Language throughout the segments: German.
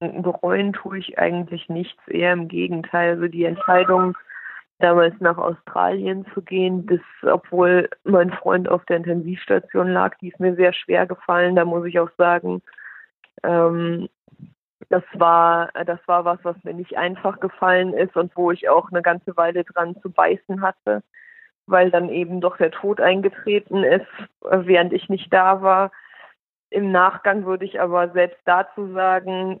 bereuen tue ich eigentlich nichts, eher im Gegenteil. Also die Entscheidung, damals nach Australien zu gehen, bis, obwohl mein Freund auf der Intensivstation lag, die ist mir sehr schwer gefallen. Da muss ich auch sagen, ähm, das war, das war was, was mir nicht einfach gefallen ist und wo ich auch eine ganze Weile dran zu beißen hatte, weil dann eben doch der Tod eingetreten ist, während ich nicht da war. Im Nachgang würde ich aber selbst dazu sagen,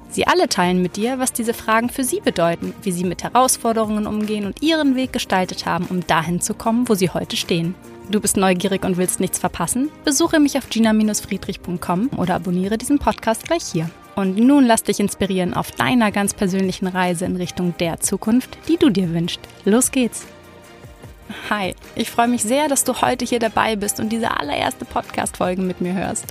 Sie alle teilen mit dir, was diese Fragen für sie bedeuten, wie sie mit Herausforderungen umgehen und ihren Weg gestaltet haben, um dahin zu kommen, wo sie heute stehen. Du bist neugierig und willst nichts verpassen? Besuche mich auf gina-friedrich.com oder abonniere diesen Podcast gleich hier. Und nun lass dich inspirieren auf deiner ganz persönlichen Reise in Richtung der Zukunft, die du dir wünschst. Los geht's! Hi, ich freue mich sehr, dass du heute hier dabei bist und diese allererste Podcast-Folge mit mir hörst.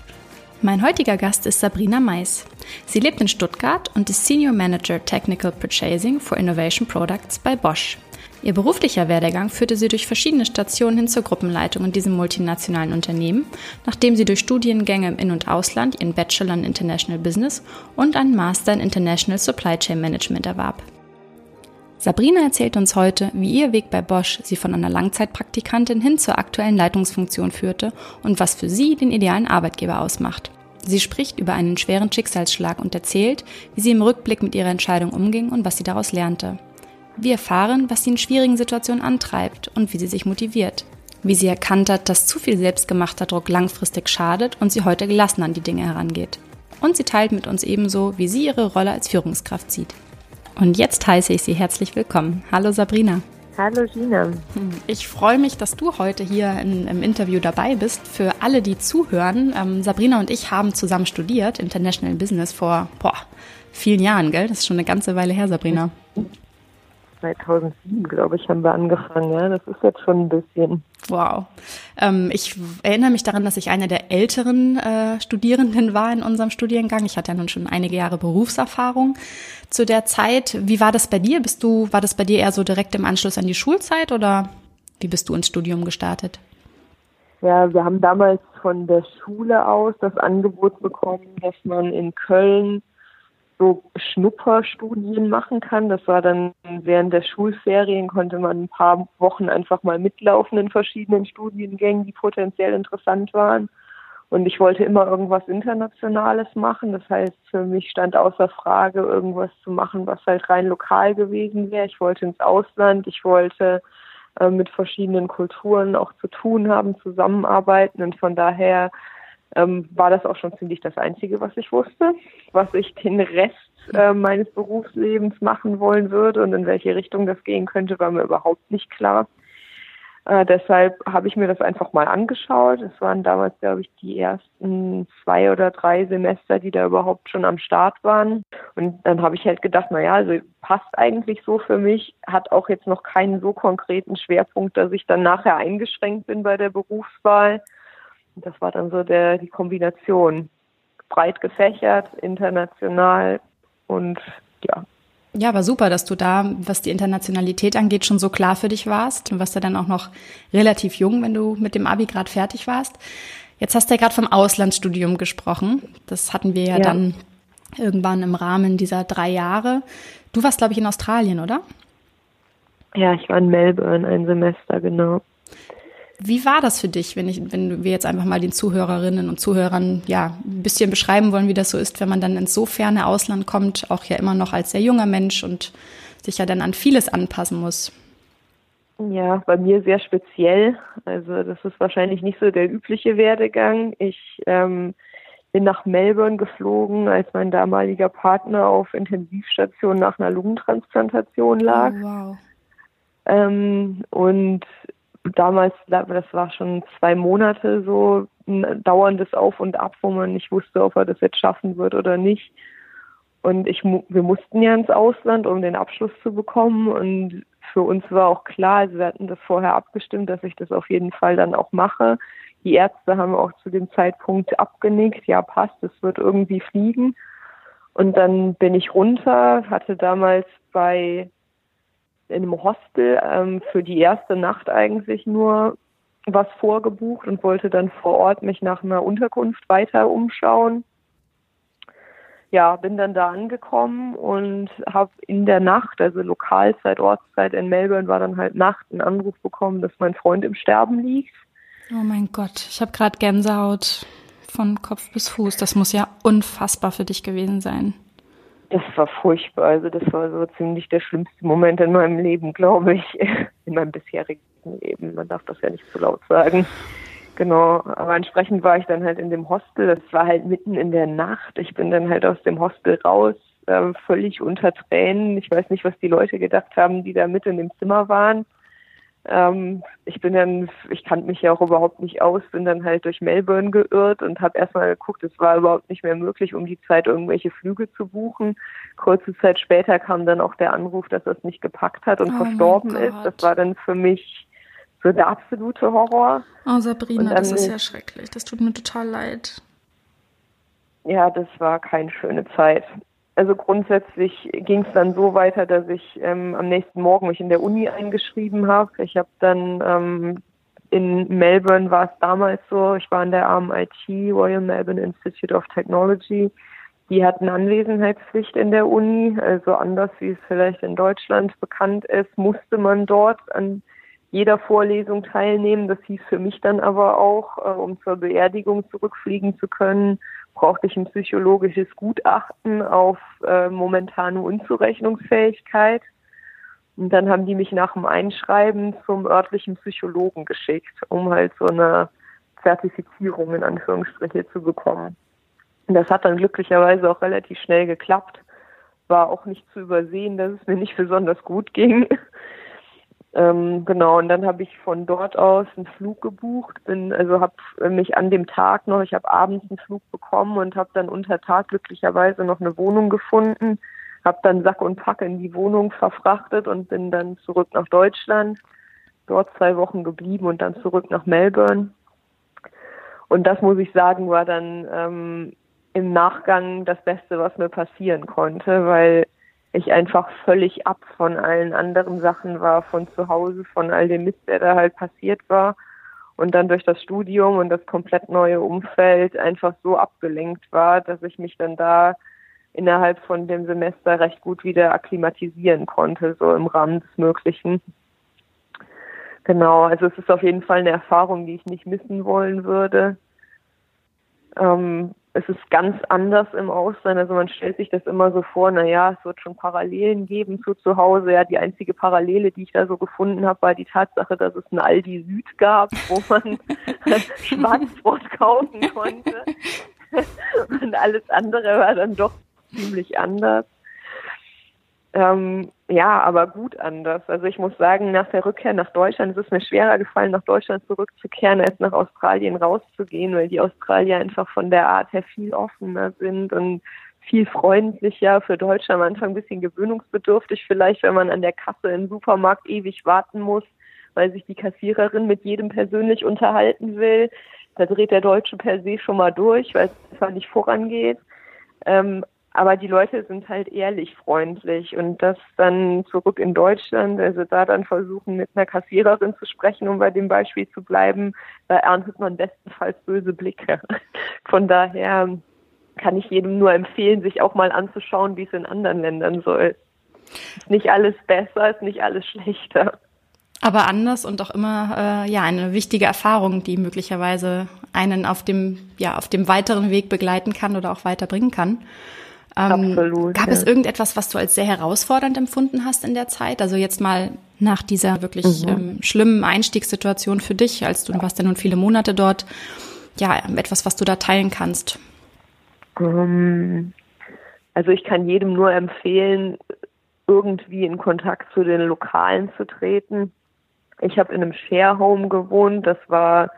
Mein heutiger Gast ist Sabrina Mais. Sie lebt in Stuttgart und ist Senior Manager Technical Purchasing for Innovation Products bei Bosch. Ihr beruflicher Werdegang führte sie durch verschiedene Stationen hin zur Gruppenleitung in diesem multinationalen Unternehmen, nachdem sie durch Studiengänge im In- und Ausland ihren Bachelor in International Business und einen Master in International Supply Chain Management erwarb. Sabrina erzählt uns heute, wie ihr Weg bei Bosch sie von einer Langzeitpraktikantin hin zur aktuellen Leitungsfunktion führte und was für sie den idealen Arbeitgeber ausmacht. Sie spricht über einen schweren Schicksalsschlag und erzählt, wie sie im Rückblick mit ihrer Entscheidung umging und was sie daraus lernte. Wir erfahren, was sie in schwierigen Situationen antreibt und wie sie sich motiviert. Wie sie erkannt hat, dass zu viel selbstgemachter Druck langfristig schadet und sie heute gelassen an die Dinge herangeht. Und sie teilt mit uns ebenso, wie sie ihre Rolle als Führungskraft sieht. Und jetzt heiße ich Sie herzlich willkommen. Hallo Sabrina. Hallo Gina. Ich freue mich, dass du heute hier in, im Interview dabei bist. Für alle, die zuhören, ähm, Sabrina und ich haben zusammen studiert, International Business, vor boah, vielen Jahren, gell? Das ist schon eine ganze Weile her, Sabrina. 2007, glaube ich, haben wir angefangen. Ja, das ist jetzt schon ein bisschen. Wow. Ähm, ich erinnere mich daran, dass ich eine der älteren äh, Studierenden war in unserem Studiengang. Ich hatte ja nun schon einige Jahre Berufserfahrung zu der Zeit. Wie war das bei dir? Bist du, war das bei dir eher so direkt im Anschluss an die Schulzeit oder wie bist du ins Studium gestartet? Ja, wir haben damals von der Schule aus das Angebot bekommen, dass man in Köln so Schnupperstudien machen kann. Das war dann während der Schulferien, konnte man ein paar Wochen einfach mal mitlaufen in verschiedenen Studiengängen, die potenziell interessant waren. Und ich wollte immer irgendwas Internationales machen. Das heißt, für mich stand außer Frage, irgendwas zu machen, was halt rein lokal gewesen wäre. Ich wollte ins Ausland. Ich wollte äh, mit verschiedenen Kulturen auch zu tun haben, zusammenarbeiten. Und von daher ähm, war das auch schon ziemlich das Einzige, was ich wusste. Was ich den Rest äh, meines Berufslebens machen wollen würde und in welche Richtung das gehen könnte, war mir überhaupt nicht klar. Äh, deshalb habe ich mir das einfach mal angeschaut. Es waren damals, glaube ich, die ersten zwei oder drei Semester, die da überhaupt schon am Start waren. Und dann habe ich halt gedacht, na ja, also passt eigentlich so für mich, hat auch jetzt noch keinen so konkreten Schwerpunkt, dass ich dann nachher eingeschränkt bin bei der Berufswahl. Das war dann so der, die Kombination. Breit gefächert, international und ja. Ja, war super, dass du da, was die Internationalität angeht, schon so klar für dich warst und warst ja dann auch noch relativ jung, wenn du mit dem Abi gerade fertig warst. Jetzt hast du ja gerade vom Auslandsstudium gesprochen. Das hatten wir ja, ja, dann irgendwann im Rahmen dieser drei Jahre. Du warst, glaube ich, in Australien, oder? Ja, ich war in Melbourne ein Semester, genau. Wie war das für dich, wenn ich, wenn wir jetzt einfach mal den Zuhörerinnen und Zuhörern ja ein bisschen beschreiben wollen, wie das so ist, wenn man dann ins so ferne Ausland kommt, auch ja immer noch als sehr junger Mensch und sich ja dann an vieles anpassen muss? Ja, bei mir sehr speziell. Also das ist wahrscheinlich nicht so der übliche Werdegang. Ich ähm, bin nach Melbourne geflogen, als mein damaliger Partner auf Intensivstation nach einer Lungentransplantation lag. Oh, wow. Ähm, und damals, das war schon zwei Monate so ein dauerndes Auf und Ab, wo man nicht wusste, ob er das jetzt schaffen wird oder nicht. Und ich, wir mussten ja ins Ausland, um den Abschluss zu bekommen. Und für uns war auch klar, also wir hatten das vorher abgestimmt, dass ich das auf jeden Fall dann auch mache. Die Ärzte haben auch zu dem Zeitpunkt abgenickt, ja passt, es wird irgendwie fliegen. Und dann bin ich runter, hatte damals bei in einem Hostel ähm, für die erste Nacht eigentlich nur was vorgebucht und wollte dann vor Ort mich nach einer Unterkunft weiter umschauen. Ja, bin dann da angekommen und habe in der Nacht, also Lokalzeit, Ortszeit in Melbourne, war dann halt Nacht einen Anruf bekommen, dass mein Freund im Sterben liegt. Oh mein Gott, ich habe gerade Gänsehaut von Kopf bis Fuß. Das muss ja unfassbar für dich gewesen sein. Das war furchtbar. Also das war so ziemlich der schlimmste Moment in meinem Leben, glaube ich, in meinem bisherigen Leben. Man darf das ja nicht zu so laut sagen. Genau, aber entsprechend war ich dann halt in dem Hostel. Das war halt mitten in der Nacht. Ich bin dann halt aus dem Hostel raus, äh, völlig unter Tränen. Ich weiß nicht, was die Leute gedacht haben, die da mit in dem Zimmer waren. Ähm, ich bin dann, ich kannte mich ja auch überhaupt nicht aus, bin dann halt durch Melbourne geirrt und habe erstmal geguckt, es war überhaupt nicht mehr möglich, um die Zeit irgendwelche Flüge zu buchen. Kurze Zeit später kam dann auch der Anruf, dass er es nicht gepackt hat und oh verstorben ist. Das war dann für mich so der absolute Horror. Oh, Sabrina, das ist ja schrecklich. Das tut mir total leid. Ja, das war keine schöne Zeit. Also grundsätzlich ging es dann so weiter, dass ich ähm, am nächsten Morgen mich in der Uni eingeschrieben habe. Ich habe dann ähm, in Melbourne war es damals so, ich war in der RMIT, Royal Melbourne Institute of Technology. Die hatten Anwesenheitspflicht in der Uni, also anders wie es vielleicht in Deutschland bekannt ist, musste man dort an jeder Vorlesung teilnehmen. Das hieß für mich dann aber auch, äh, um zur Beerdigung zurückfliegen zu können, brauchte ich ein psychologisches Gutachten auf äh, momentane Unzurechnungsfähigkeit. Und dann haben die mich nach dem Einschreiben zum örtlichen Psychologen geschickt, um halt so eine Zertifizierung in Anführungsstriche zu bekommen. Und das hat dann glücklicherweise auch relativ schnell geklappt. War auch nicht zu übersehen, dass es mir nicht besonders gut ging. Ähm, genau, und dann habe ich von dort aus einen Flug gebucht, bin, also habe mich an dem Tag noch, ich habe abends einen Flug bekommen und habe dann unter Tag glücklicherweise noch eine Wohnung gefunden, habe dann Sack und Pack in die Wohnung verfrachtet und bin dann zurück nach Deutschland, dort zwei Wochen geblieben und dann zurück nach Melbourne. Und das muss ich sagen, war dann ähm, im Nachgang das Beste, was mir passieren konnte, weil ich einfach völlig ab von allen anderen Sachen war, von zu Hause, von all dem Mist, der da halt passiert war. Und dann durch das Studium und das komplett neue Umfeld einfach so abgelenkt war, dass ich mich dann da innerhalb von dem Semester recht gut wieder akklimatisieren konnte, so im Rahmen des Möglichen. Genau, also es ist auf jeden Fall eine Erfahrung, die ich nicht missen wollen würde. Ähm, es ist ganz anders im Ausland. Also man stellt sich das immer so vor, na ja, es wird schon Parallelen geben zu zu Hause. Ja, die einzige Parallele, die ich da so gefunden habe, war die Tatsache, dass es ein Aldi Süd gab, wo man Schwarzbrot kaufen konnte. Und alles andere war dann doch ziemlich anders. Ähm, ja, aber gut anders. Also ich muss sagen, nach der Rückkehr nach Deutschland ist es mir schwerer gefallen, nach Deutschland zurückzukehren, als nach Australien rauszugehen, weil die Australier einfach von der Art her viel offener sind und viel freundlicher, für Deutsche am Anfang ein bisschen gewöhnungsbedürftig vielleicht, wenn man an der Kasse im Supermarkt ewig warten muss, weil sich die Kassiererin mit jedem persönlich unterhalten will. Da dreht der Deutsche per se schon mal durch, weil es einfach nicht vorangeht. Ähm, aber die Leute sind halt ehrlich freundlich und das dann zurück in Deutschland, also da dann versuchen mit einer Kassiererin zu sprechen, um bei dem Beispiel zu bleiben, da erntet man bestenfalls böse Blicke. Von daher kann ich jedem nur empfehlen, sich auch mal anzuschauen, wie es in anderen Ländern so ist. Ist nicht alles besser, ist nicht alles schlechter. Aber anders und auch immer äh, ja eine wichtige Erfahrung, die möglicherweise einen auf dem ja auf dem weiteren Weg begleiten kann oder auch weiterbringen kann. Ähm, Absolut. Gab ja. es irgendetwas, was du als sehr herausfordernd empfunden hast in der Zeit? Also jetzt mal nach dieser wirklich mhm. ähm, schlimmen Einstiegssituation für dich, als du, du warst ja nun viele Monate dort, ja, etwas, was du da teilen kannst? Um, ähm, also ich kann jedem nur empfehlen, irgendwie in Kontakt zu den Lokalen zu treten. Ich habe in einem Share Home gewohnt. Das war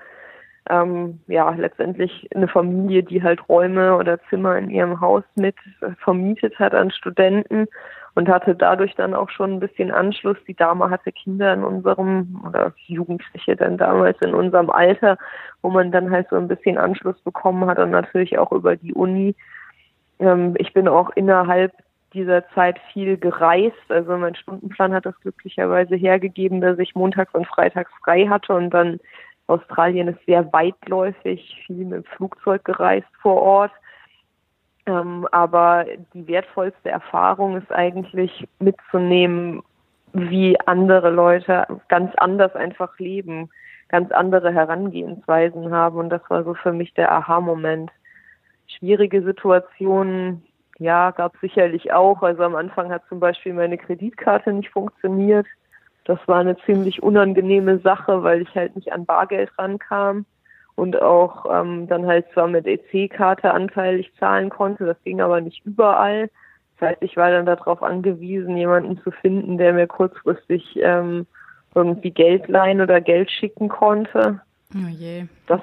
ähm, ja letztendlich eine Familie, die halt Räume oder Zimmer in ihrem Haus mit vermietet hat an Studenten. und hatte dadurch dann auch schon ein bisschen Anschluss. Die Dame hatte Kinder in unserem, oder Jugendliche dann damals in unserem Alter, wo man dann halt so ein bisschen Anschluss bekommen hat und natürlich auch über die Uni. Ähm, ich bin auch innerhalb dieser Zeit viel gereist. Also mein Stundenplan hat das glücklicherweise hergegeben, dass ich montags und freitags frei hatte und dann Australien ist sehr weitläufig, viel mit dem Flugzeug gereist vor Ort. Ähm, aber die wertvollste Erfahrung ist eigentlich mitzunehmen, wie andere Leute ganz anders einfach leben, ganz andere Herangehensweisen haben. Und das war so für mich der Aha-Moment. Schwierige Situationen, ja, gab sicherlich auch. Also am Anfang hat zum Beispiel meine Kreditkarte nicht funktioniert. Das war eine ziemlich unangenehme Sache, weil ich halt nicht an Bargeld rankam und auch ähm, dann halt zwar mit EC-Karte anteilig zahlen konnte, das ging aber nicht überall. Das heißt, ich war dann darauf angewiesen, jemanden zu finden, der mir kurzfristig ähm, irgendwie Geld leihen oder Geld schicken konnte. Oh je. Das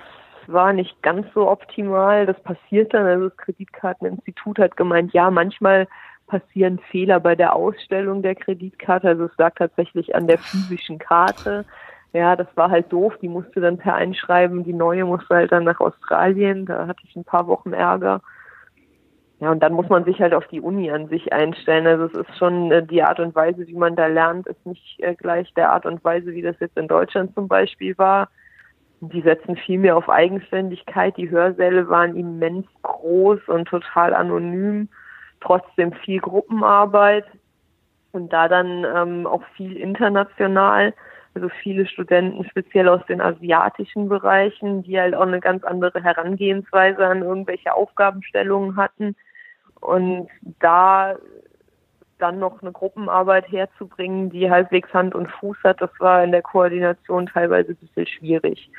war nicht ganz so optimal. Das passiert dann. Also das Kreditkarteninstitut hat gemeint, ja, manchmal passieren Fehler bei der Ausstellung der Kreditkarte. Also es lag tatsächlich an der physischen Karte. Ja, das war halt doof. Die musste dann per Einschreiben. Die neue musste halt dann nach Australien. Da hatte ich ein paar Wochen Ärger. Ja, und dann muss man sich halt auf die Uni an sich einstellen. Also es ist schon äh, die Art und Weise, wie man da lernt, ist nicht äh, gleich der Art und Weise, wie das jetzt in Deutschland zum Beispiel war. Die setzen viel mehr auf Eigenständigkeit. Die Hörsäle waren immens groß und total anonym. Trotzdem viel Gruppenarbeit und da dann ähm, auch viel international. Also viele Studenten, speziell aus den asiatischen Bereichen, die halt auch eine ganz andere Herangehensweise an irgendwelche Aufgabenstellungen hatten. Und da dann noch eine Gruppenarbeit herzubringen, die halbwegs Hand und Fuß hat, das war in der Koordination teilweise ein bisschen schwierig.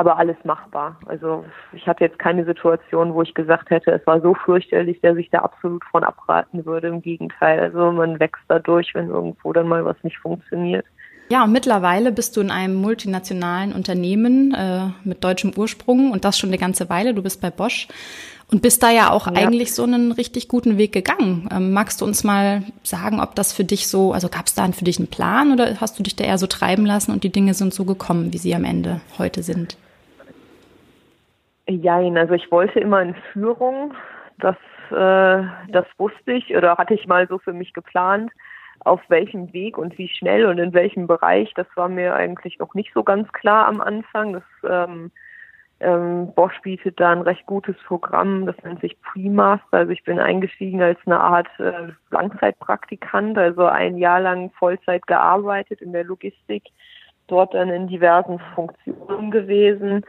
Aber alles machbar. Also ich hatte jetzt keine Situation, wo ich gesagt hätte, es war so fürchterlich, dass ich da absolut von abraten würde. Im Gegenteil. Also man wächst dadurch, wenn irgendwo dann mal was nicht funktioniert. Ja, und mittlerweile bist du in einem multinationalen Unternehmen äh, mit deutschem Ursprung und das schon eine ganze Weile. Du bist bei Bosch. Und bist da ja auch ja. eigentlich so einen richtig guten Weg gegangen. Ähm, magst du uns mal sagen, ob das für dich so, also gab es da für dich einen Plan oder hast du dich da eher so treiben lassen und die Dinge sind so gekommen, wie sie am Ende heute sind? Jein, also ich wollte immer in Führung. Das, äh, das wusste ich oder hatte ich mal so für mich geplant. Auf welchem Weg und wie schnell und in welchem Bereich, das war mir eigentlich noch nicht so ganz klar am Anfang. Das ähm, ähm, Bosch bietet da ein recht gutes Programm, das nennt sich Pre-Master. Also ich bin eingestiegen als eine Art äh, Langzeitpraktikant, also ein Jahr lang Vollzeit gearbeitet in der Logistik, dort dann in diversen Funktionen gewesen,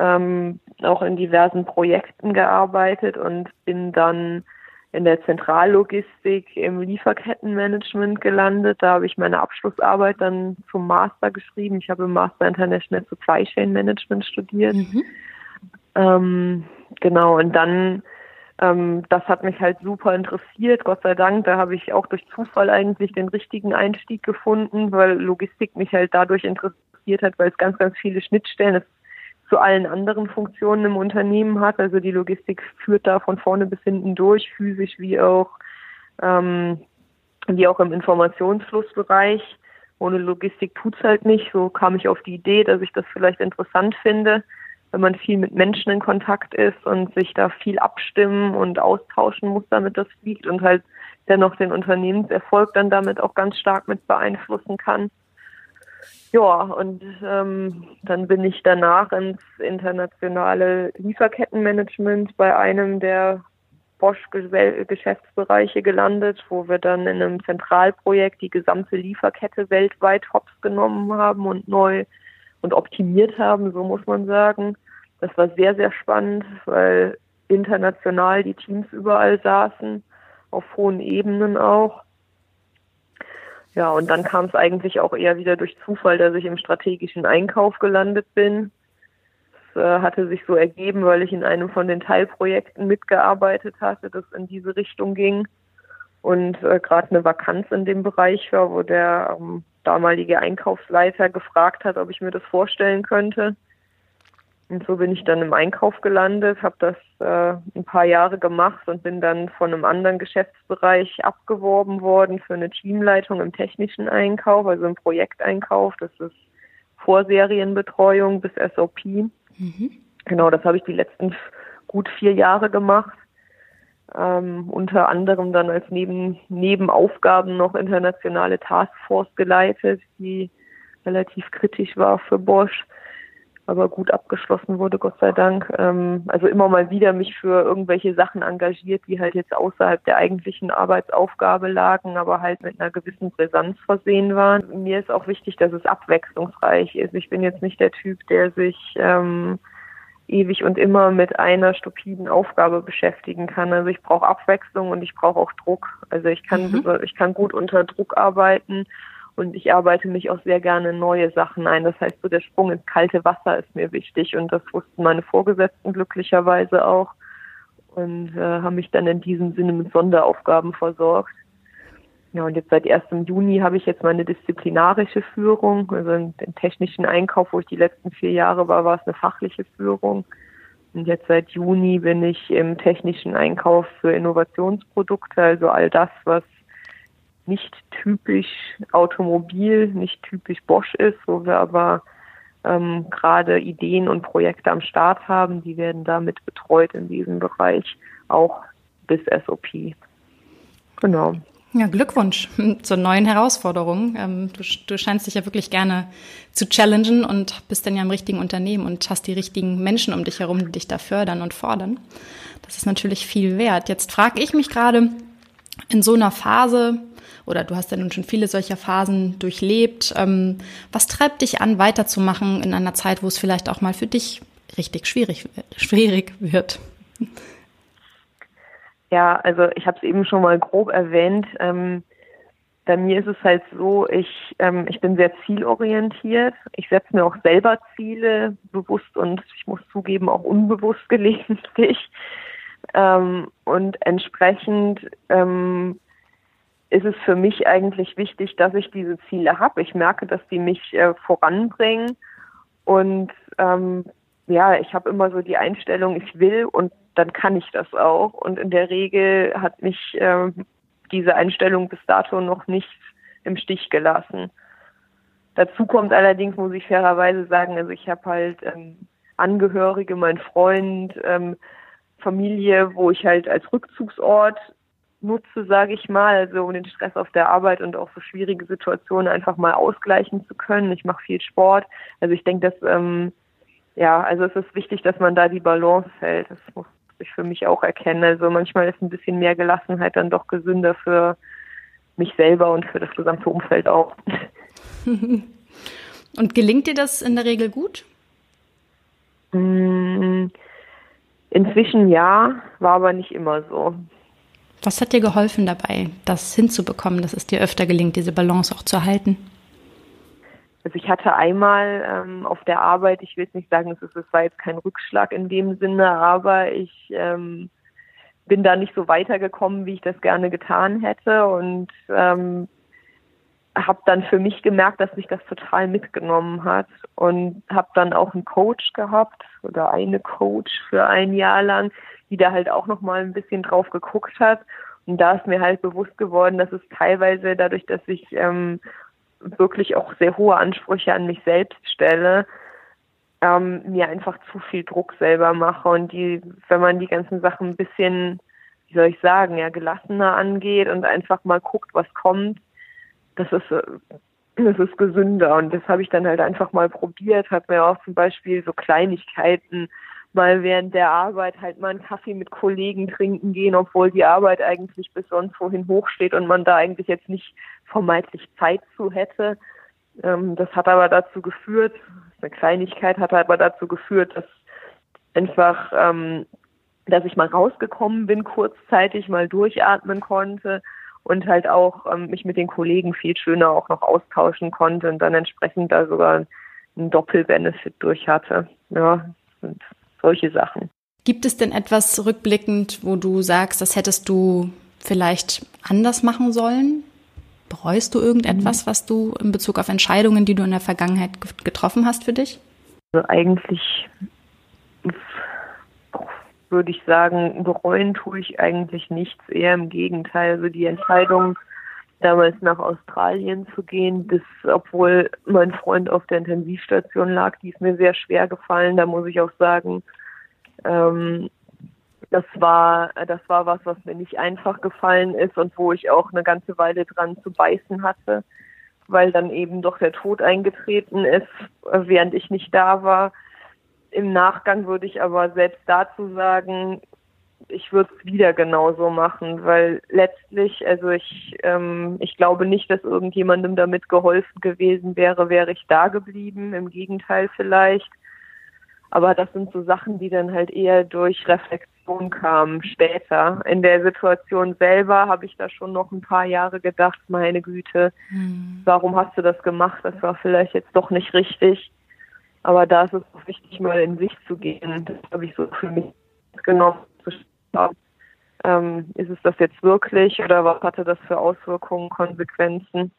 ähm, auch in diversen Projekten gearbeitet und bin dann in der Zentrallogistik im Lieferkettenmanagement gelandet. Da habe ich meine Abschlussarbeit dann zum Master geschrieben. Ich habe im Master International Supply Chain Management studiert. Mhm. Ähm, genau, und dann, ähm, das hat mich halt super interessiert, Gott sei Dank. Da habe ich auch durch Zufall eigentlich den richtigen Einstieg gefunden, weil Logistik mich halt dadurch interessiert hat, weil es ganz, ganz viele Schnittstellen, es zu allen anderen Funktionen im Unternehmen hat. Also die Logistik führt da von vorne bis hinten durch, physisch wie auch ähm, wie auch im Informationsflussbereich. Ohne Logistik tut's halt nicht. So kam ich auf die Idee, dass ich das vielleicht interessant finde, wenn man viel mit Menschen in Kontakt ist und sich da viel abstimmen und austauschen muss, damit das fliegt und halt dennoch den Unternehmenserfolg dann damit auch ganz stark mit beeinflussen kann. Ja, und ähm, dann bin ich danach ins internationale Lieferkettenmanagement bei einem der Bosch-Geschäftsbereiche gelandet, wo wir dann in einem Zentralprojekt die gesamte Lieferkette weltweit hops genommen haben und neu und optimiert haben, so muss man sagen. Das war sehr, sehr spannend, weil international die Teams überall saßen, auf hohen Ebenen auch. Ja, und dann kam es eigentlich auch eher wieder durch Zufall, dass ich im strategischen Einkauf gelandet bin. Das äh, hatte sich so ergeben, weil ich in einem von den Teilprojekten mitgearbeitet hatte, das in diese Richtung ging und äh, gerade eine Vakanz in dem Bereich war, wo der ähm, damalige Einkaufsleiter gefragt hat, ob ich mir das vorstellen könnte. Und so bin ich dann im Einkauf gelandet, habe das äh, ein paar Jahre gemacht und bin dann von einem anderen Geschäftsbereich abgeworben worden für eine Teamleitung im technischen Einkauf, also im Projekteinkauf. Das ist Vorserienbetreuung bis SOP. Mhm. Genau, das habe ich die letzten gut vier Jahre gemacht. Ähm, unter anderem dann als Neben Nebenaufgaben noch internationale Taskforce geleitet, die relativ kritisch war für Bosch aber gut abgeschlossen wurde, Gott sei Dank. Ähm, also immer mal wieder mich für irgendwelche Sachen engagiert, die halt jetzt außerhalb der eigentlichen Arbeitsaufgabe lagen, aber halt mit einer gewissen Brisanz versehen waren. Mir ist auch wichtig, dass es abwechslungsreich ist. Ich bin jetzt nicht der Typ, der sich ähm, ewig und immer mit einer stupiden Aufgabe beschäftigen kann. Also ich brauche Abwechslung und ich brauche auch Druck. Also ich kann mhm. ich kann gut unter Druck arbeiten und ich arbeite mich auch sehr gerne neue Sachen ein. Das heißt, so der Sprung ins kalte Wasser ist mir wichtig und das wussten meine Vorgesetzten glücklicherweise auch und äh, haben mich dann in diesem Sinne mit Sonderaufgaben versorgt. Ja, und jetzt seit 1. Juni habe ich jetzt meine disziplinarische Führung, also den technischen Einkauf, wo ich die letzten vier Jahre war, war es eine fachliche Führung. Und jetzt seit Juni bin ich im technischen Einkauf für Innovationsprodukte, also all das, was nicht typisch Automobil, nicht typisch Bosch ist, wo wir aber ähm, gerade Ideen und Projekte am Start haben, die werden damit betreut in diesem Bereich, auch bis SOP. Genau. Ja, Glückwunsch zur neuen Herausforderung. Ähm, du, du, scheinst dich ja wirklich gerne zu challengen und bist dann ja im richtigen Unternehmen und hast die richtigen Menschen um dich herum, die dich da fördern und fordern. Das ist natürlich viel wert. Jetzt frage ich mich gerade in so einer Phase, oder du hast ja nun schon viele solcher Phasen durchlebt. Ähm, was treibt dich an, weiterzumachen in einer Zeit, wo es vielleicht auch mal für dich richtig schwierig, schwierig wird? Ja, also ich habe es eben schon mal grob erwähnt. Ähm, bei mir ist es halt so, ich, ähm, ich bin sehr zielorientiert. Ich setze mir auch selber Ziele, bewusst und ich muss zugeben auch unbewusst gelegentlich. Ähm, und entsprechend ähm, ist es für mich eigentlich wichtig, dass ich diese Ziele habe. Ich merke, dass die mich äh, voranbringen und ähm, ja, ich habe immer so die Einstellung, ich will und dann kann ich das auch. Und in der Regel hat mich äh, diese Einstellung bis dato noch nicht im Stich gelassen. Dazu kommt allerdings, muss ich fairerweise sagen, also ich habe halt ähm, Angehörige, mein Freund, ähm, Familie, wo ich halt als Rückzugsort nutze, sage ich mal, also um den Stress auf der Arbeit und auch so schwierige Situationen einfach mal ausgleichen zu können. Ich mache viel Sport. Also ich denke, dass ähm, ja, also es ist wichtig, dass man da die Balance hält. Das muss ich für mich auch erkennen. Also manchmal ist ein bisschen mehr Gelassenheit dann doch gesünder für mich selber und für das gesamte Umfeld auch. und gelingt dir das in der Regel gut? Mm, inzwischen ja, war aber nicht immer so. Was hat dir geholfen dabei, das hinzubekommen, dass es dir öfter gelingt, diese Balance auch zu halten? Also ich hatte einmal ähm, auf der Arbeit, ich will jetzt nicht sagen, es, ist, es war jetzt kein Rückschlag in dem Sinne, aber ich ähm, bin da nicht so weitergekommen, wie ich das gerne getan hätte und ähm, habe dann für mich gemerkt, dass mich das total mitgenommen hat und habe dann auch einen Coach gehabt oder eine Coach für ein Jahr lang, die da halt auch noch mal ein bisschen drauf geguckt hat. Und da ist mir halt bewusst geworden, dass es teilweise dadurch, dass ich ähm, wirklich auch sehr hohe Ansprüche an mich selbst stelle, ähm, mir einfach zu viel Druck selber mache und die, wenn man die ganzen Sachen ein bisschen, wie soll ich sagen, ja gelassener angeht und einfach mal guckt, was kommt, das ist äh, das ist gesünder. Und das habe ich dann halt einfach mal probiert, habe mir auch zum Beispiel so Kleinigkeiten mal während der Arbeit halt mal einen Kaffee mit Kollegen trinken gehen, obwohl die Arbeit eigentlich bis sonst wohin hochsteht und man da eigentlich jetzt nicht vermeintlich Zeit zu hätte. Ähm, das hat aber dazu geführt, eine Kleinigkeit hat aber dazu geführt, dass einfach, ähm, dass ich mal rausgekommen bin, kurzzeitig mal durchatmen konnte und halt auch ähm, mich mit den Kollegen viel schöner auch noch austauschen konnte und dann entsprechend da sogar einen Doppelbenefit durch hatte. Ja, und solche Sachen. Gibt es denn etwas rückblickend, wo du sagst, das hättest du vielleicht anders machen sollen? Bereust du irgendetwas, was du in Bezug auf Entscheidungen, die du in der Vergangenheit getroffen hast für dich? Also eigentlich würde ich sagen, bereuen tue ich eigentlich nichts, eher im Gegenteil. Also die Entscheidung, damals nach Australien zu gehen, bis, obwohl mein Freund auf der Intensivstation lag, die ist mir sehr schwer gefallen. Da muss ich auch sagen, ähm, das war, das war was, was mir nicht einfach gefallen ist und wo ich auch eine ganze Weile dran zu beißen hatte, weil dann eben doch der Tod eingetreten ist, während ich nicht da war. Im Nachgang würde ich aber selbst dazu sagen, ich würde es wieder genauso machen, weil letztlich, also ich, ähm, ich glaube nicht, dass irgendjemandem damit geholfen gewesen wäre, wäre ich da geblieben. Im Gegenteil vielleicht. Aber das sind so Sachen, die dann halt eher durch Reflexion kamen später. In der Situation selber habe ich da schon noch ein paar Jahre gedacht, meine Güte, hm. warum hast du das gemacht? Das war vielleicht jetzt doch nicht richtig. Aber da ist es auch wichtig, mal in sich zu gehen. Das habe ich so für mich genommen, zu schauen, ähm, ist es das jetzt wirklich oder was hatte das für Auswirkungen, Konsequenzen?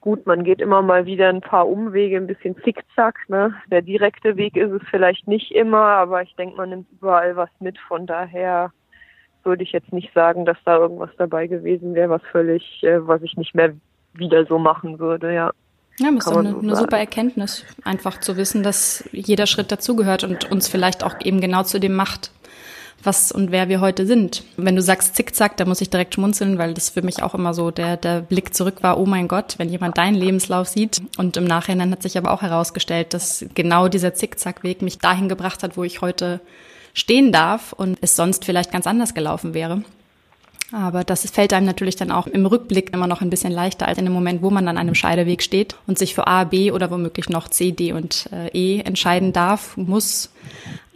Gut, man geht immer mal wieder ein paar Umwege, ein bisschen zickzack. Ne? Der direkte Weg ist es vielleicht nicht immer, aber ich denke, man nimmt überall was mit. Von daher würde ich jetzt nicht sagen, dass da irgendwas dabei gewesen wäre, was völlig, äh, was ich nicht mehr wieder so machen würde, ja. Ja, das ist eine, eine super Erkenntnis, einfach zu wissen, dass jeder Schritt dazugehört und uns vielleicht auch eben genau zu dem macht, was und wer wir heute sind. Wenn du sagst Zickzack, da muss ich direkt schmunzeln, weil das für mich auch immer so der, der Blick zurück war, oh mein Gott, wenn jemand deinen Lebenslauf sieht. Und im Nachhinein hat sich aber auch herausgestellt, dass genau dieser Zickzackweg mich dahin gebracht hat, wo ich heute stehen darf und es sonst vielleicht ganz anders gelaufen wäre. Aber das fällt einem natürlich dann auch im Rückblick immer noch ein bisschen leichter als in dem Moment, wo man an einem Scheideweg steht und sich für A, B oder womöglich noch C, D und äh, E entscheiden darf, muss.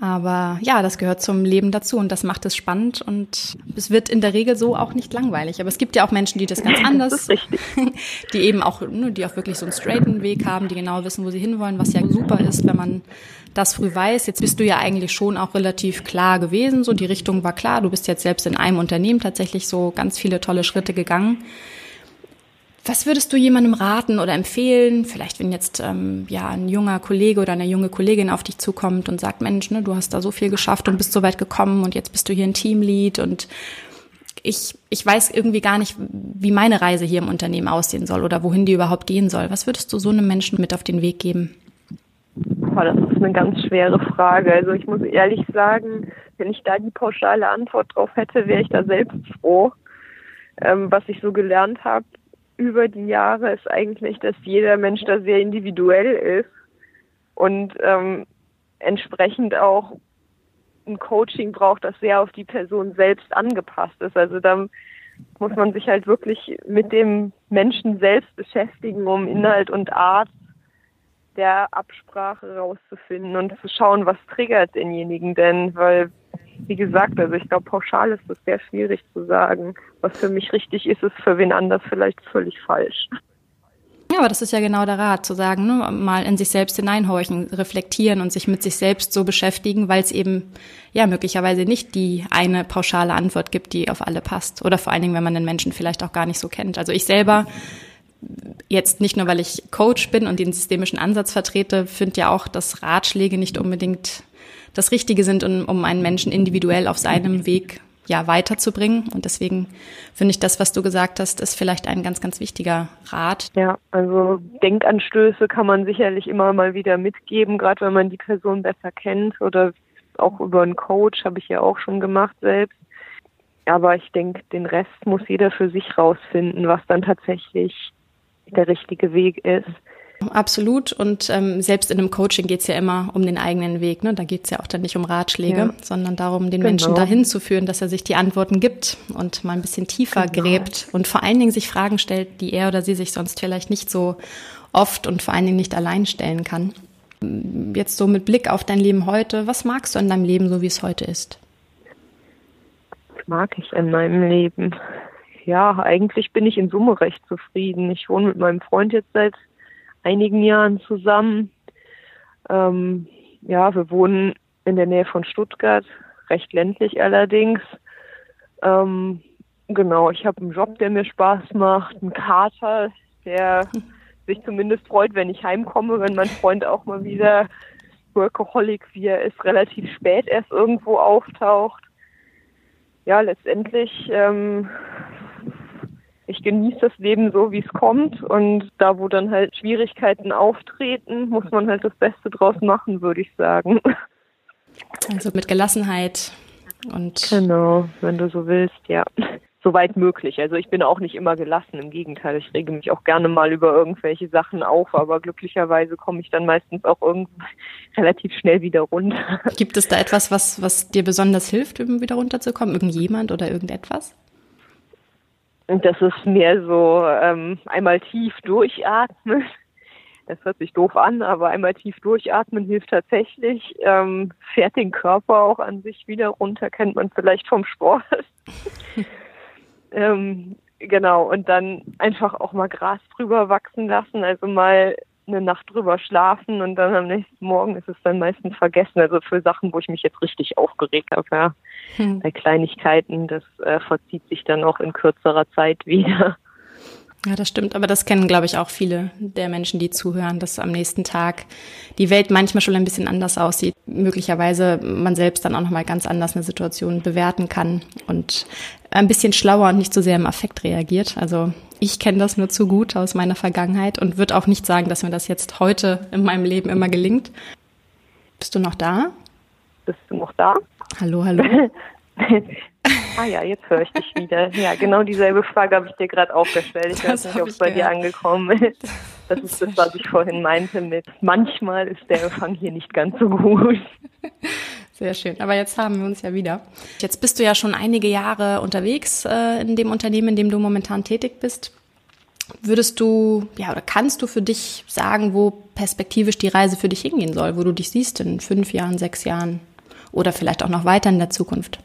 Aber ja, das gehört zum Leben dazu und das macht es spannend und es wird in der Regel so auch nicht langweilig. Aber es gibt ja auch Menschen, die das ganz anders, das die eben auch, ne, die auch wirklich so einen straighten Weg haben, die genau wissen, wo sie hinwollen, was ja super ist, wenn man das früh weiß. Jetzt bist du ja eigentlich schon auch relativ klar gewesen, so die Richtung war klar. Du bist jetzt selbst in einem Unternehmen tatsächlich so ganz viele tolle Schritte gegangen. Was würdest du jemandem raten oder empfehlen? Vielleicht, wenn jetzt ähm, ja ein junger Kollege oder eine junge Kollegin auf dich zukommt und sagt, Mensch, ne, du hast da so viel geschafft und bist so weit gekommen und jetzt bist du hier ein Teamlead und ich, ich weiß irgendwie gar nicht, wie meine Reise hier im Unternehmen aussehen soll oder wohin die überhaupt gehen soll. Was würdest du so einem Menschen mit auf den Weg geben? Boah, das ist eine ganz schwere Frage. Also ich muss ehrlich sagen, wenn ich da die pauschale Antwort drauf hätte, wäre ich da selbst froh. Ähm, was ich so gelernt habe, über die Jahre ist eigentlich, dass jeder Mensch da sehr individuell ist und ähm, entsprechend auch ein Coaching braucht, das sehr auf die Person selbst angepasst ist. Also da muss man sich halt wirklich mit dem Menschen selbst beschäftigen, um Inhalt und Art der Absprache rauszufinden und zu schauen, was triggert denjenigen denn, weil wie gesagt, also ich glaube, pauschal ist das sehr schwierig zu sagen. Was für mich richtig ist, ist für wen anders vielleicht völlig falsch. Ja, aber das ist ja genau der Rat, zu sagen, ne, mal in sich selbst hineinhorchen, reflektieren und sich mit sich selbst so beschäftigen, weil es eben ja möglicherweise nicht die eine pauschale Antwort gibt, die auf alle passt. Oder vor allen Dingen, wenn man den Menschen vielleicht auch gar nicht so kennt. Also ich selber jetzt nicht nur, weil ich Coach bin und den systemischen Ansatz vertrete, finde ja auch, dass Ratschläge nicht unbedingt das Richtige sind, um, um einen Menschen individuell auf seinem Weg ja weiterzubringen. Und deswegen finde ich das, was du gesagt hast, ist vielleicht ein ganz, ganz wichtiger Rat. Ja, also Denkanstöße kann man sicherlich immer mal wieder mitgeben, gerade wenn man die Person besser kennt oder auch über einen Coach, habe ich ja auch schon gemacht selbst. Aber ich denke, den Rest muss jeder für sich rausfinden, was dann tatsächlich der richtige Weg ist. Absolut. Und ähm, selbst in einem Coaching geht's ja immer um den eigenen Weg. Ne? Da geht's ja auch dann nicht um Ratschläge, ja. sondern darum, den genau. Menschen dahin zu führen, dass er sich die Antworten gibt und mal ein bisschen tiefer genau. gräbt und vor allen Dingen sich Fragen stellt, die er oder sie sich sonst vielleicht nicht so oft und vor allen Dingen nicht allein stellen kann. Jetzt so mit Blick auf dein Leben heute, was magst du an deinem Leben so, wie es heute ist? Was mag ich an meinem Leben? Ja, eigentlich bin ich in Summe recht zufrieden. Ich wohne mit meinem Freund jetzt seit einigen Jahren zusammen. Ähm, ja, wir wohnen in der Nähe von Stuttgart, recht ländlich allerdings. Ähm, genau, ich habe einen Job, der mir Spaß macht, einen Kater, der sich zumindest freut, wenn ich heimkomme, wenn mein Freund auch mal wieder Workaholic, wie er ist, relativ spät erst irgendwo auftaucht. Ja, letztendlich, ähm, ich genieße das Leben so, wie es kommt. Und da, wo dann halt Schwierigkeiten auftreten, muss man halt das Beste draus machen, würde ich sagen. Also mit Gelassenheit und. Genau, wenn du so willst, ja soweit möglich. Also ich bin auch nicht immer gelassen, im Gegenteil, ich rege mich auch gerne mal über irgendwelche Sachen auf, aber glücklicherweise komme ich dann meistens auch irgendwie relativ schnell wieder runter. Gibt es da etwas, was, was dir besonders hilft, um wieder runterzukommen? Irgendjemand oder irgendetwas? Das ist mehr so ähm, einmal tief durchatmen. Das hört sich doof an, aber einmal tief durchatmen hilft tatsächlich. Ähm, fährt den Körper auch an sich wieder runter, kennt man vielleicht vom Sport. Ähm, genau, und dann einfach auch mal Gras drüber wachsen lassen, also mal eine Nacht drüber schlafen und dann am nächsten Morgen ist es dann meistens vergessen. Also für Sachen, wo ich mich jetzt richtig aufgeregt habe, ja. Hm. Bei Kleinigkeiten, das äh, verzieht sich dann auch in kürzerer Zeit wieder. Ja, das stimmt. Aber das kennen, glaube ich, auch viele der Menschen, die zuhören, dass am nächsten Tag die Welt manchmal schon ein bisschen anders aussieht. Möglicherweise man selbst dann auch nochmal ganz anders eine Situation bewerten kann und ein bisschen schlauer und nicht so sehr im Affekt reagiert. Also ich kenne das nur zu gut aus meiner Vergangenheit und würde auch nicht sagen, dass mir das jetzt heute in meinem Leben immer gelingt. Bist du noch da? Bist du noch da? Hallo, hallo. ah ja, jetzt höre ich dich wieder. Ja, genau dieselbe Frage habe ich dir gerade auch gestellt. Ich das weiß nicht, ob es bei dir angekommen ist. Das ist das, was ich vorhin meinte mit manchmal ist der Empfang hier nicht ganz so gut. Sehr schön. Aber jetzt haben wir uns ja wieder. Jetzt bist du ja schon einige Jahre unterwegs äh, in dem Unternehmen, in dem du momentan tätig bist. Würdest du, ja, oder kannst du für dich sagen, wo perspektivisch die Reise für dich hingehen soll, wo du dich siehst in fünf Jahren, sechs Jahren oder vielleicht auch noch weiter in der Zukunft?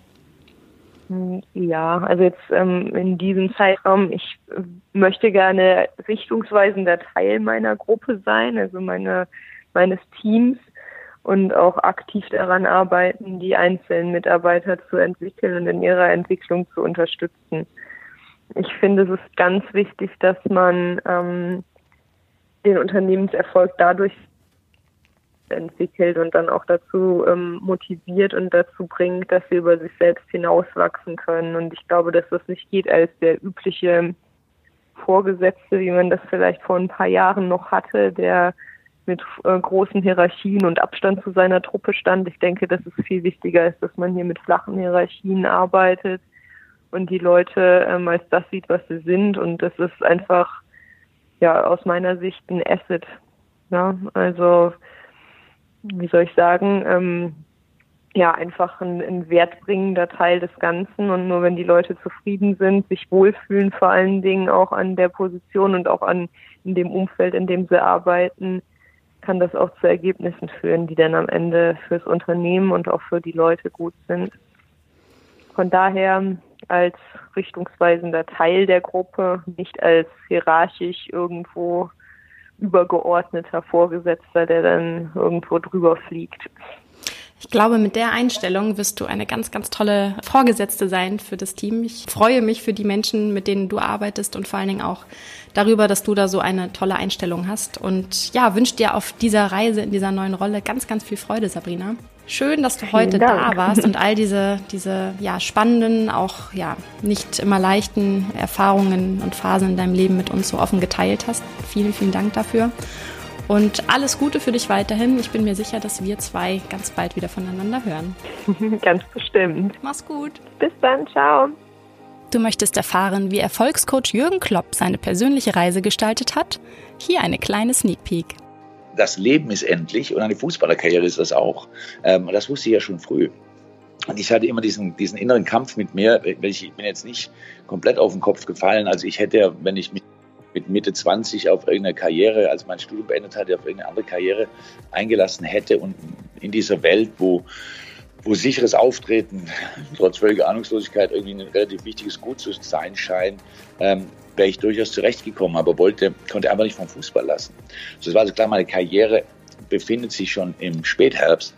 Ja, also jetzt ähm, in diesem Zeitraum, ich äh, möchte gerne richtungsweisender Teil meiner Gruppe sein, also meine, meines Teams und auch aktiv daran arbeiten, die einzelnen Mitarbeiter zu entwickeln und in ihrer Entwicklung zu unterstützen. Ich finde, es ist ganz wichtig, dass man ähm, den Unternehmenserfolg dadurch entwickelt und dann auch dazu ähm, motiviert und dazu bringt, dass sie über sich selbst hinauswachsen können. Und ich glaube, dass das nicht geht als der übliche Vorgesetzte, wie man das vielleicht vor ein paar Jahren noch hatte, der mit äh, großen Hierarchien und Abstand zu seiner Truppe stand. Ich denke, dass es viel wichtiger ist, dass man hier mit flachen Hierarchien arbeitet und die Leute ähm, als das sieht, was sie sind. Und das ist einfach, ja, aus meiner Sicht ein Asset. Ja, also wie soll ich sagen, ähm, ja, einfach ein, ein wertbringender Teil des Ganzen. Und nur wenn die Leute zufrieden sind, sich wohlfühlen, vor allen Dingen auch an der Position und auch an in dem Umfeld, in dem sie arbeiten, kann das auch zu Ergebnissen führen, die dann am Ende fürs Unternehmen und auch für die Leute gut sind. Von daher als richtungsweisender Teil der Gruppe, nicht als hierarchisch irgendwo übergeordneter Vorgesetzter, der dann irgendwo drüber fliegt. Ich glaube, mit der Einstellung wirst du eine ganz, ganz tolle Vorgesetzte sein für das Team. Ich freue mich für die Menschen, mit denen du arbeitest und vor allen Dingen auch darüber, dass du da so eine tolle Einstellung hast. Und ja, wünsche dir auf dieser Reise in dieser neuen Rolle ganz, ganz viel Freude, Sabrina. Schön, dass du heute da warst und all diese, diese ja, spannenden, auch ja, nicht immer leichten Erfahrungen und Phasen in deinem Leben mit uns so offen geteilt hast. Vielen, vielen Dank dafür. Und alles Gute für dich weiterhin. Ich bin mir sicher, dass wir zwei ganz bald wieder voneinander hören. ganz bestimmt. Mach's gut. Bis dann. Ciao. Du möchtest erfahren, wie Erfolgscoach Jürgen Klopp seine persönliche Reise gestaltet hat? Hier eine kleine Sneak Peek das Leben ist endlich und eine Fußballerkarriere ist das auch. Ähm, das wusste ich ja schon früh. Und ich hatte immer diesen, diesen inneren Kampf mit mir, welch ich bin jetzt nicht komplett auf den Kopf gefallen. Also ich hätte, wenn ich mich mit Mitte 20 auf irgendeine Karriere, als mein Studium beendet hatte, auf irgendeine andere Karriere eingelassen hätte und in dieser Welt, wo, wo sicheres Auftreten trotz völliger Ahnungslosigkeit irgendwie ein relativ wichtiges Gut zu sein scheint, ähm, wäre ich durchaus zurechtgekommen, aber wollte, konnte einfach nicht vom Fußball lassen. Also das war also klar, meine Karriere befindet sich schon im Spätherbst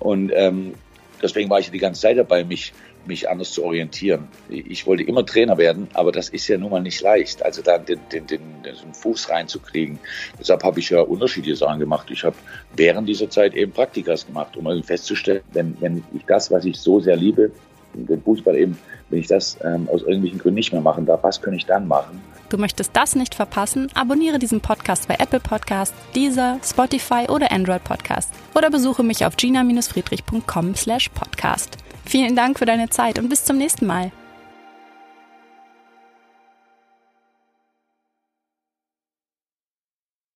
und ähm, deswegen war ich die ganze Zeit dabei, mich mich anders zu orientieren. Ich wollte immer Trainer werden, aber das ist ja nun mal nicht leicht, also da den, den, den, den Fuß reinzukriegen. Deshalb habe ich ja unterschiedliche Sachen gemacht. Ich habe während dieser Zeit eben Praktikas gemacht, um irgendwie festzustellen, wenn, wenn ich das, was ich so sehr liebe, den Fußball eben, wenn ich das ähm, aus irgendwelchen Gründen nicht mehr machen darf, was kann ich dann machen? Du möchtest das nicht verpassen? Abonniere diesen Podcast bei Apple Podcasts, Deezer, Spotify oder Android Podcast oder besuche mich auf gina-friedrich.com/podcast. Vielen Dank für deine Zeit und bis zum nächsten Mal.